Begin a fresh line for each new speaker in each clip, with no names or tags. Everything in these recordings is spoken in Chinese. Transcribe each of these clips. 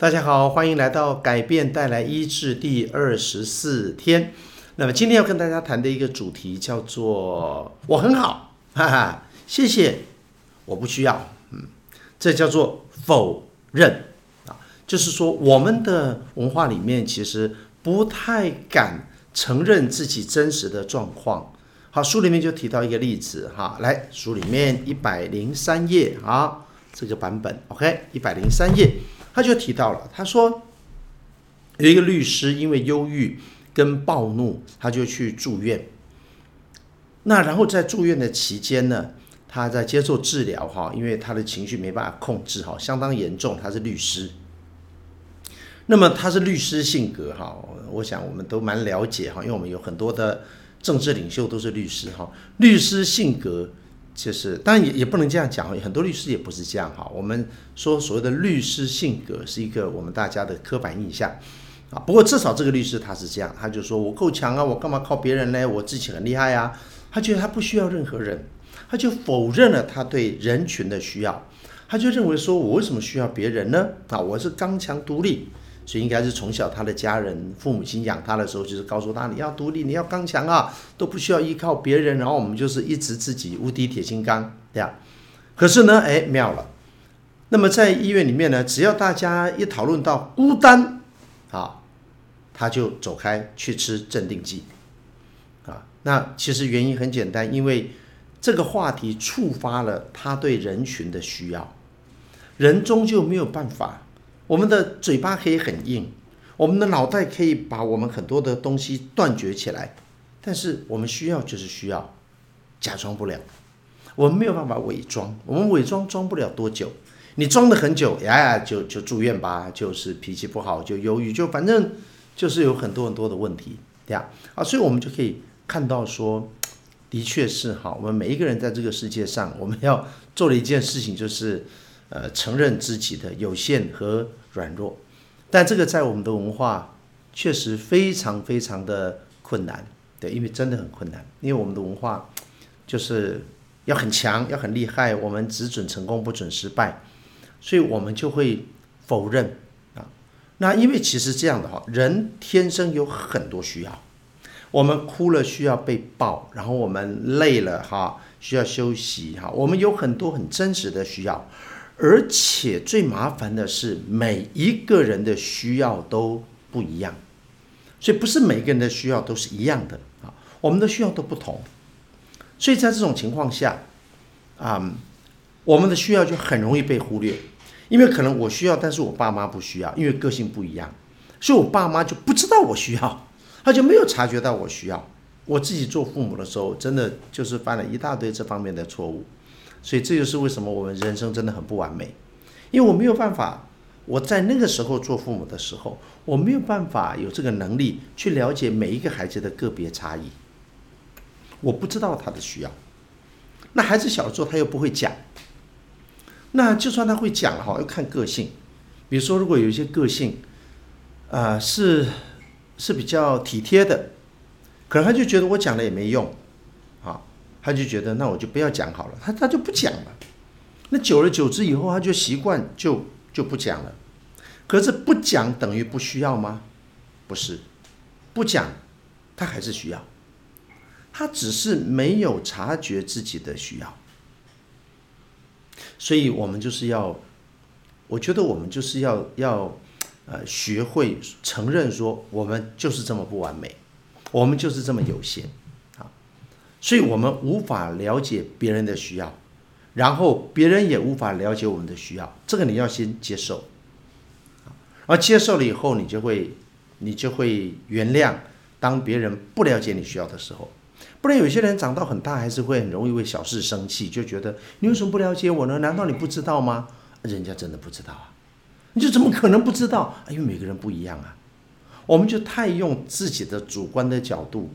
大家好，欢迎来到改变带来医治第二十四天。那么今天要跟大家谈的一个主题叫做“我很好”，哈哈，谢谢，我不需要，嗯，这叫做否认啊，就是说我们的文化里面其实不太敢承认自己真实的状况。好，书里面就提到一个例子哈，来，书里面一百零三页啊，这个版本，OK，一百零三页。他就提到了，他说有一个律师因为忧郁跟暴怒，他就去住院。那然后在住院的期间呢，他在接受治疗哈，因为他的情绪没办法控制哈，相当严重。他是律师，那么他是律师性格哈，我想我们都蛮了解哈，因为我们有很多的政治领袖都是律师哈，律师性格。就是，当然也也不能这样讲，很多律师也不是这样哈。我们说所谓的律师性格是一个我们大家的刻板印象啊。不过至少这个律师他是这样，他就说我够强啊，我干嘛靠别人呢？我自己很厉害啊。他觉得他不需要任何人，他就否认了他对人群的需要，他就认为说我为什么需要别人呢？啊，我是刚强独立。所以应该是从小他的家人、父母亲养他的时候，就是告诉他你要独立，你要刚强啊，都不需要依靠别人。然后我们就是一直自己无敌铁金刚，这样。可是呢，哎，妙了。那么在医院里面呢，只要大家一讨论到孤单，啊，他就走开去吃镇定剂，啊，那其实原因很简单，因为这个话题触发了他对人群的需要，人终究没有办法。我们的嘴巴可以很硬，我们的脑袋可以把我们很多的东西断绝起来，但是我们需要就是需要，假装不了，我们没有办法伪装，我们伪装装不了多久，你装的很久，呀呀，就就住院吧，就是脾气不好，就忧郁，就反正就是有很多很多的问题，对呀，啊，所以我们就可以看到说，的确是哈，我们每一个人在这个世界上，我们要做的一件事情就是。呃，承认自己的有限和软弱，但这个在我们的文化确实非常非常的困难，对，因为真的很困难，因为我们的文化就是要很强，要很厉害，我们只准成功，不准失败，所以我们就会否认啊。那因为其实这样的话，人天生有很多需要，我们哭了需要被抱，然后我们累了哈需要休息哈，我们有很多很真实的需要。而且最麻烦的是，每一个人的需要都不一样，所以不是每个人的需要都是一样的啊，我们的需要都不同，所以在这种情况下，啊，我们的需要就很容易被忽略，因为可能我需要，但是我爸妈不需要，因为个性不一样，所以我爸妈就不知道我需要，他就没有察觉到我需要。我自己做父母的时候，真的就是犯了一大堆这方面的错误。所以这就是为什么我们人生真的很不完美，因为我没有办法，我在那个时候做父母的时候，我没有办法有这个能力去了解每一个孩子的个别差异，我不知道他的需要。那孩子小的时候他又不会讲，那就算他会讲哈，要看个性。比如说，如果有一些个性，啊、呃，是是比较体贴的，可能他就觉得我讲了也没用。他就觉得那我就不要讲好了，他他就不讲了。那久而久之以后，他就习惯就就不讲了。可是不讲等于不需要吗？不是，不讲他还是需要，他只是没有察觉自己的需要。所以我们就是要，我觉得我们就是要要呃学会承认说，我们就是这么不完美，我们就是这么有限。所以我们无法了解别人的需要，然后别人也无法了解我们的需要，这个你要先接受，而接受了以后，你就会，你就会原谅，当别人不了解你需要的时候，不然有些人长到很大还是会很容易为小事生气，就觉得你为什么不了解我呢？难道你不知道吗？人家真的不知道啊，你就怎么可能不知道？因为每个人不一样啊，我们就太用自己的主观的角度。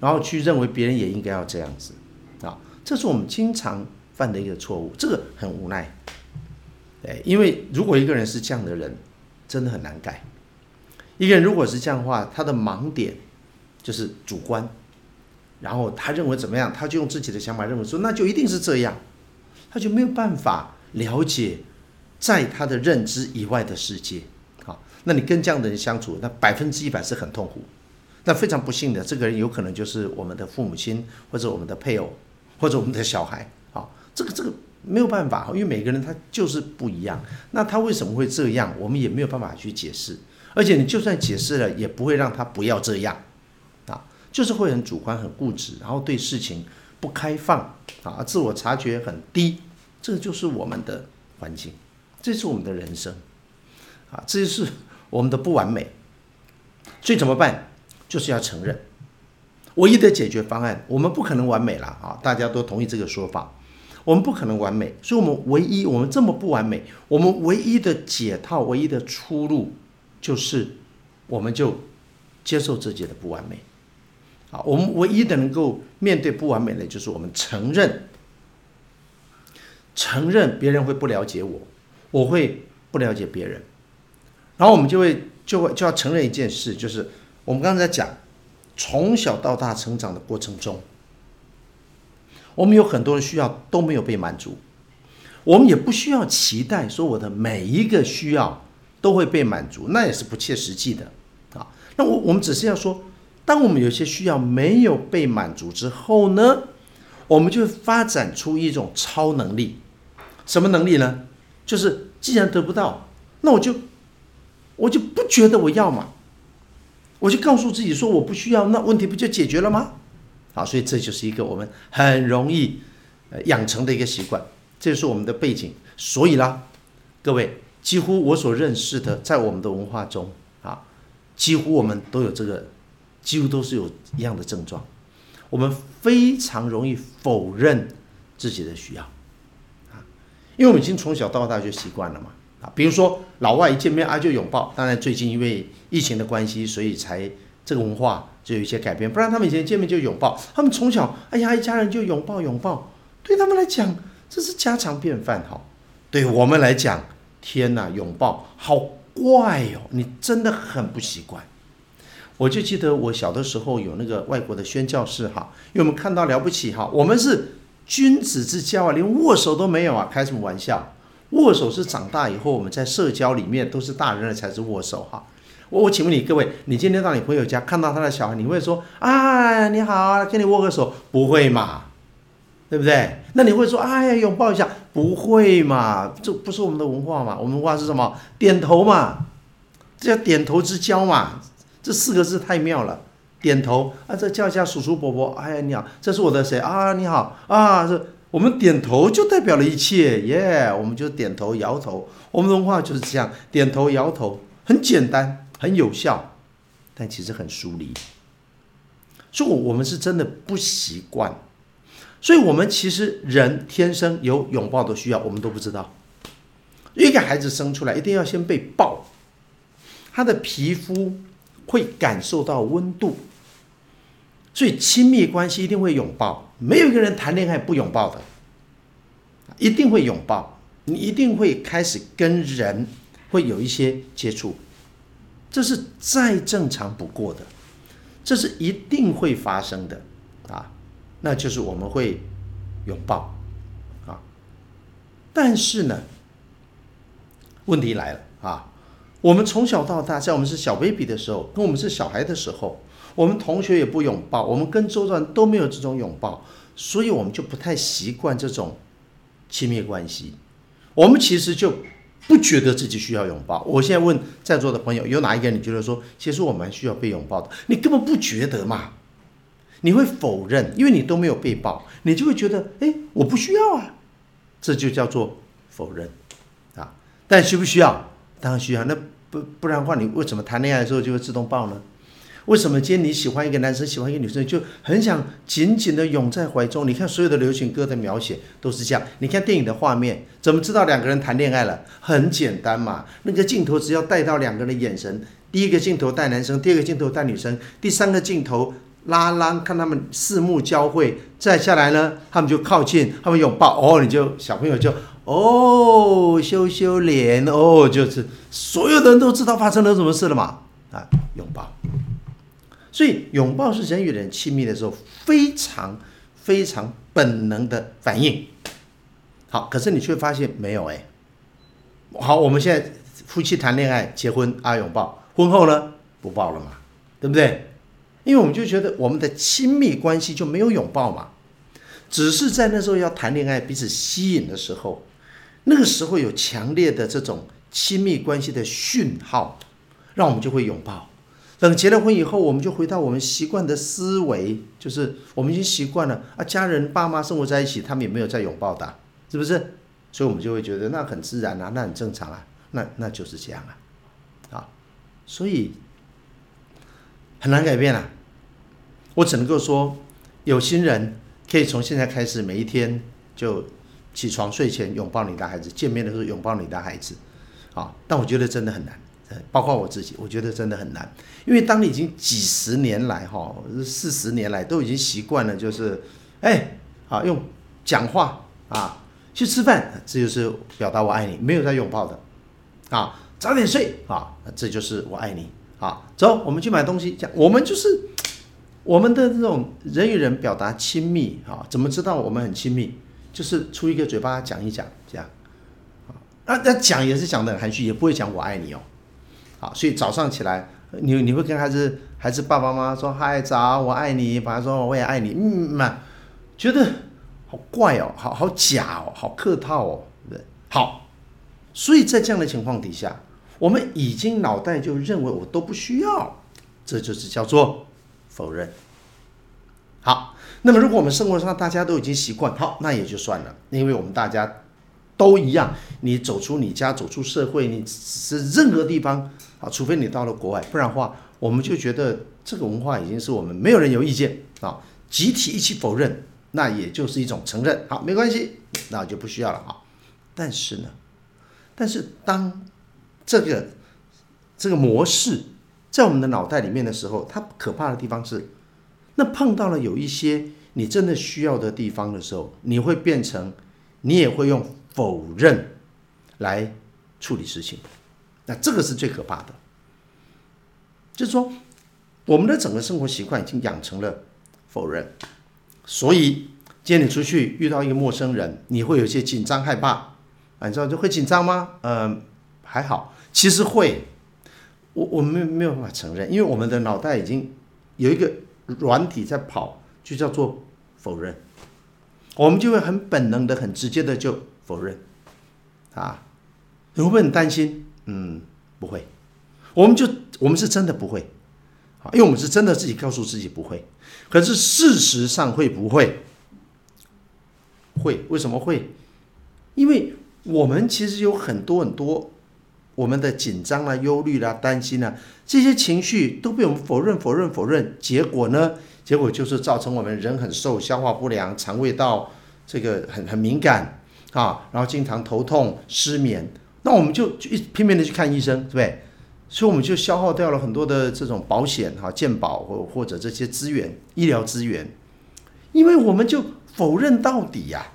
然后去认为别人也应该要这样子，啊，这是我们经常犯的一个错误，这个很无奈，哎，因为如果一个人是这样的人，真的很难改。一个人如果是这样的话，他的盲点就是主观，然后他认为怎么样，他就用自己的想法认为说那就一定是这样，他就没有办法了解在他的认知以外的世界，那你跟这样的人相处，那百分之一百是很痛苦。那非常不幸的，这个人有可能就是我们的父母亲，或者我们的配偶，或者我们的小孩啊。这个这个没有办法，因为每个人他就是不一样。那他为什么会这样？我们也没有办法去解释。而且你就算解释了，也不会让他不要这样啊，就是会很主观、很固执，然后对事情不开放啊，自我察觉很低。这就是我们的环境，这是我们的人生啊，这就是我们的不完美。所以怎么办？就是要承认，唯一的解决方案，我们不可能完美了啊！大家都同意这个说法，我们不可能完美，所以我们唯一，我们这么不完美，我们唯一的解套，唯一的出路，就是我们就接受自己的不完美。啊，我们唯一的能够面对不完美的，就是我们承认，承认别人会不了解我，我会不了解别人，然后我们就会就会就要承认一件事，就是。我们刚才讲，从小到大成长的过程中，我们有很多的需要都没有被满足，我们也不需要期待说我的每一个需要都会被满足，那也是不切实际的啊。那我我们只是要说，当我们有些需要没有被满足之后呢，我们就发展出一种超能力，什么能力呢？就是既然得不到，那我就我就不觉得我要嘛。我就告诉自己说我不需要，那问题不就解决了吗？好，所以这就是一个我们很容易呃养成的一个习惯，这是我们的背景。所以啦，各位，几乎我所认识的，在我们的文化中啊，几乎我们都有这个，几乎都是有一样的症状。我们非常容易否认自己的需要啊，因为我们已经从小到大就习惯了嘛。啊，比如说老外一见面啊就拥抱，当然最近因为疫情的关系，所以才这个文化就有一些改变。不然他们以前见面就拥抱，他们从小哎呀一家人就拥抱拥抱，对他们来讲这是家常便饭。哈，对我们来讲，天哪，拥抱好怪哦，你真的很不习惯。我就记得我小的时候有那个外国的宣教士哈，因为我们看到了不起哈，我们是君子之交啊，连握手都没有啊，开什么玩笑？握手是长大以后我们在社交里面都是大人了才是握手哈。我我请问你各位，你今天到你朋友家看到他的小孩，你会说啊你好，跟你握个手？不会嘛，对不对？那你会说哎呀拥抱一下？不会嘛，这不是我们的文化嘛？我们文化是什么？点头嘛，这叫点头之交嘛。这四个字太妙了，点头啊，这叫一下叔叔伯伯，哎呀你好，这是我的谁啊？你好啊这。我们点头就代表了一切，耶！我们就点头摇头，我们的文化就是这样，点头摇头，很简单，很有效，但其实很疏离。所以，我们是真的不习惯。所以我们其实人天生有拥抱的需要，我们都不知道。一个孩子生出来一定要先被抱，他的皮肤会感受到温度。所以亲密关系一定会拥抱，没有一个人谈恋爱不拥抱的，一定会拥抱。你一定会开始跟人会有一些接触，这是再正常不过的，这是一定会发生的啊。那就是我们会拥抱啊。但是呢，问题来了啊，我们从小到大，在我们是小 baby 的时候，跟我们是小孩的时候。我们同学也不拥抱，我们跟周遭都没有这种拥抱，所以我们就不太习惯这种亲密关系。我们其实就不觉得自己需要拥抱。我现在问在座的朋友，有哪一个人你觉得说，其实我们需要被拥抱的？你根本不觉得嘛？你会否认，因为你都没有被抱，你就会觉得，哎，我不需要啊，这就叫做否认啊。但需不需要？当然需要。那不不然的话，你为什么谈恋爱的时候就会自动抱呢？为什么今天你喜欢一个男生，喜欢一个女生，就很想紧紧的拥在怀中？你看所有的流行歌的描写都是这样。你看电影的画面，怎么知道两个人谈恋爱了？很简单嘛，那个镜头只要带到两个人的眼神，第一个镜头带男生，第二个镜头带女生，第三个镜头拉拉，看他们四目交汇，再下来呢，他们就靠近，他们拥抱，哦，你就小朋友就哦羞羞脸，哦，就是所有的人都知道发生了什么事了嘛，啊，拥抱。所以，拥抱是人与人亲密的时候非常非常本能的反应。好，可是你却发现没有哎。好，我们现在夫妻谈恋爱、结婚啊拥抱，婚后呢不抱了嘛，对不对？因为我们就觉得我们的亲密关系就没有拥抱嘛，只是在那时候要谈恋爱、彼此吸引的时候，那个时候有强烈的这种亲密关系的讯号，让我们就会拥抱。等结了婚以后，我们就回到我们习惯的思维，就是我们已经习惯了啊，家人爸妈生活在一起，他们也没有再拥抱的，是不是？所以我们就会觉得那很自然啊，那很正常啊，那那就是这样啊，啊，所以很难改变啊。我只能够说，有心人可以从现在开始，每一天就起床睡前拥抱你的孩子，见面的时候拥抱你的孩子，啊，但我觉得真的很难。包括我自己，我觉得真的很难，因为当你已经几十年来，哈，四十年来都已经习惯了，就是，哎，啊，用讲话啊去吃饭，这就是表达我爱你，没有在拥抱的，啊，早点睡啊，这就是我爱你，啊，走，我们去买东西，讲，我们就是我们的这种人与人表达亲密，啊，怎么知道我们很亲密？就是出一个嘴巴讲一讲，这样，啊，那那讲也是讲得很含蓄，也不会讲我爱你哦。好，所以早上起来，你你会跟孩子、孩子爸爸妈妈说嗨早，我爱你，爸爸说我也爱你，嗯嘛，觉得好怪哦，好好假哦，好客套哦，对对？好，所以在这样的情况底下，我们已经脑袋就认为我都不需要，这就是叫做否认。好，那么如果我们生活上大家都已经习惯，好，那也就算了，因为我们大家都一样，你走出你家，走出社会，你是任何地方。啊，除非你到了国外，不然的话，我们就觉得这个文化已经是我们没有人有意见啊，集体一起否认，那也就是一种承认。好，没关系，那就不需要了啊。但是呢，但是当这个这个模式在我们的脑袋里面的时候，它可怕的地方是，那碰到了有一些你真的需要的地方的时候，你会变成，你也会用否认来处理事情。那这个是最可怕的，就是说，我们的整个生活习惯已经养成了否认，所以今天你出去遇到一个陌生人，你会有些紧张害怕，啊，你知道就会紧张吗？嗯、呃，还好，其实会，我我们没有办法承认，因为我们的脑袋已经有一个软体在跑，就叫做否认，我们就会很本能的、很直接的就否认，啊，你会不会很担心？嗯，不会，我们就我们是真的不会，因为我们是真的自己告诉自己不会，可是事实上会不会？会，为什么会？因为我们其实有很多很多我们的紧张啦、忧虑啦、担心啦，这些情绪都被我们否认、否认、否认，结果呢？结果就是造成我们人很瘦、消化不良、肠胃道这个很很敏感啊，然后经常头痛、失眠。那我们就就一拼命的去看医生，对不对？所以我们就消耗掉了很多的这种保险哈、健保或或者这些资源、医疗资源，因为我们就否认到底呀、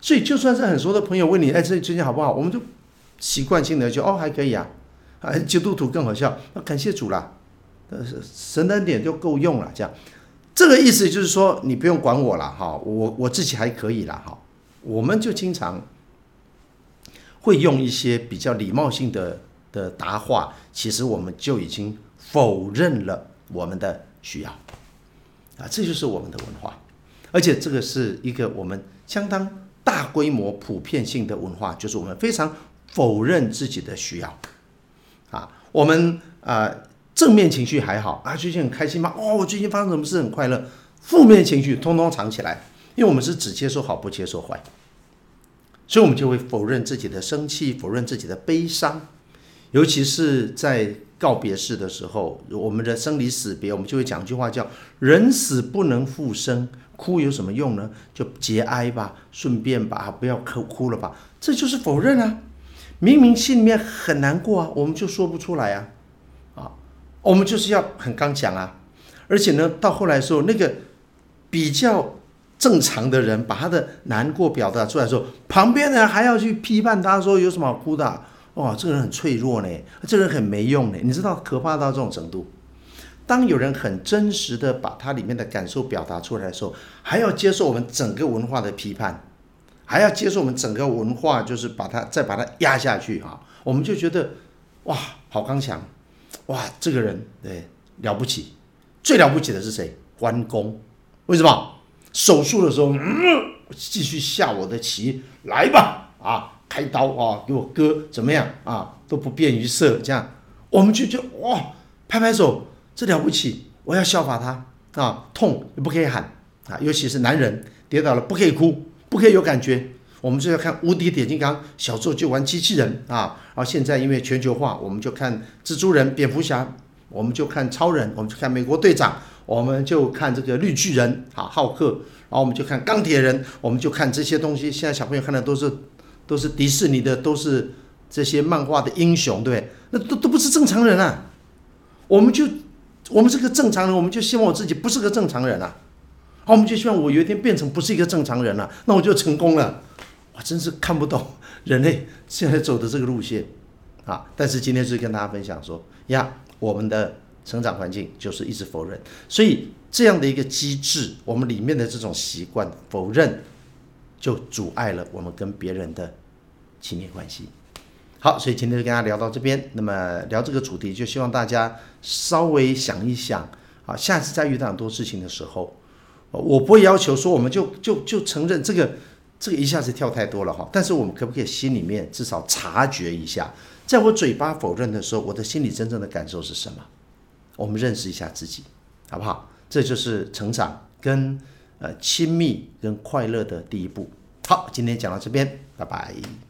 所以就算是很熟的朋友问你，哎，这最近好不好？我们就习惯性的就哦还可以啊，啊，基督徒更好笑，那感谢主啦，呃，神的恩典就够用了，这样，这个意思就是说你不用管我了哈，我我自己还可以了哈，我们就经常。会用一些比较礼貌性的的答话，其实我们就已经否认了我们的需要，啊，这就是我们的文化，而且这个是一个我们相当大规模、普遍性的文化，就是我们非常否认自己的需要，啊，我们啊正面情绪还好啊，最近很开心吗？哦，我最近发生什么事很快乐，负面情绪通通藏起来，因为我们是只接受好，不接受坏。所以，我们就会否认自己的生气，否认自己的悲伤，尤其是在告别式的时候，我们的生离死别，我们就会讲一句话叫“人死不能复生”，哭有什么用呢？就节哀吧，顺便吧，不要哭哭了吧，这就是否认啊！明明心里面很难过啊，我们就说不出来啊，啊，我们就是要很刚讲啊，而且呢，到后来的时候，那个比较。正常的人把他的难过表达出来的时候，旁边的人还要去批判他说有什么好哭的啊？哇，这个人很脆弱呢，这个人很没用呢。你知道可怕到这种程度？当有人很真实的把他里面的感受表达出来的时候，还要接受我们整个文化的批判，还要接受我们整个文化，就是把它再把它压下去啊，我们就觉得哇，好刚强，哇，这个人对了不起，最了不起的是谁？关公，为什么？手术的时候，嗯，继续下我的棋，来吧，啊，开刀啊，给我割，怎么样啊？都不便于射，这样我们就就哇，拍拍手，这了不起，我要效法他啊，痛也不可以喊啊，尤其是男人跌倒了不可以哭，不可以有感觉，我们就要看无敌铁金刚，小时候就玩机器人啊，然后现在因为全球化，我们就看蜘蛛人、蝙蝠侠，我们就看超人，我们就看美国队长。我们就看这个绿巨人啊，浩克，然后我们就看钢铁人，我们就看这些东西。现在小朋友看的都是都是迪士尼的，都是这些漫画的英雄，对不对？那都都不是正常人啊。我们就我们是个正常人，我们就希望我自己不是个正常人啊。好，我们就希望我有一天变成不是一个正常人了，那我就成功了。我真是看不懂 人类现在走的这个路线啊。但是今天是跟大家分享说呀，我们的。成长环境就是一直否认，所以这样的一个机制，我们里面的这种习惯否认，就阻碍了我们跟别人的亲密关系。好，所以今天就跟大家聊到这边。那么聊这个主题，就希望大家稍微想一想，啊，下次再遇到很多事情的时候，我不会要求说我们就就就承认这个这个一下子跳太多了哈，但是我们可不可以心里面至少察觉一下，在我嘴巴否认的时候，我的心里真正的感受是什么？我们认识一下自己，好不好？这就是成长跟呃亲密跟快乐的第一步。好，今天讲到这边，拜拜。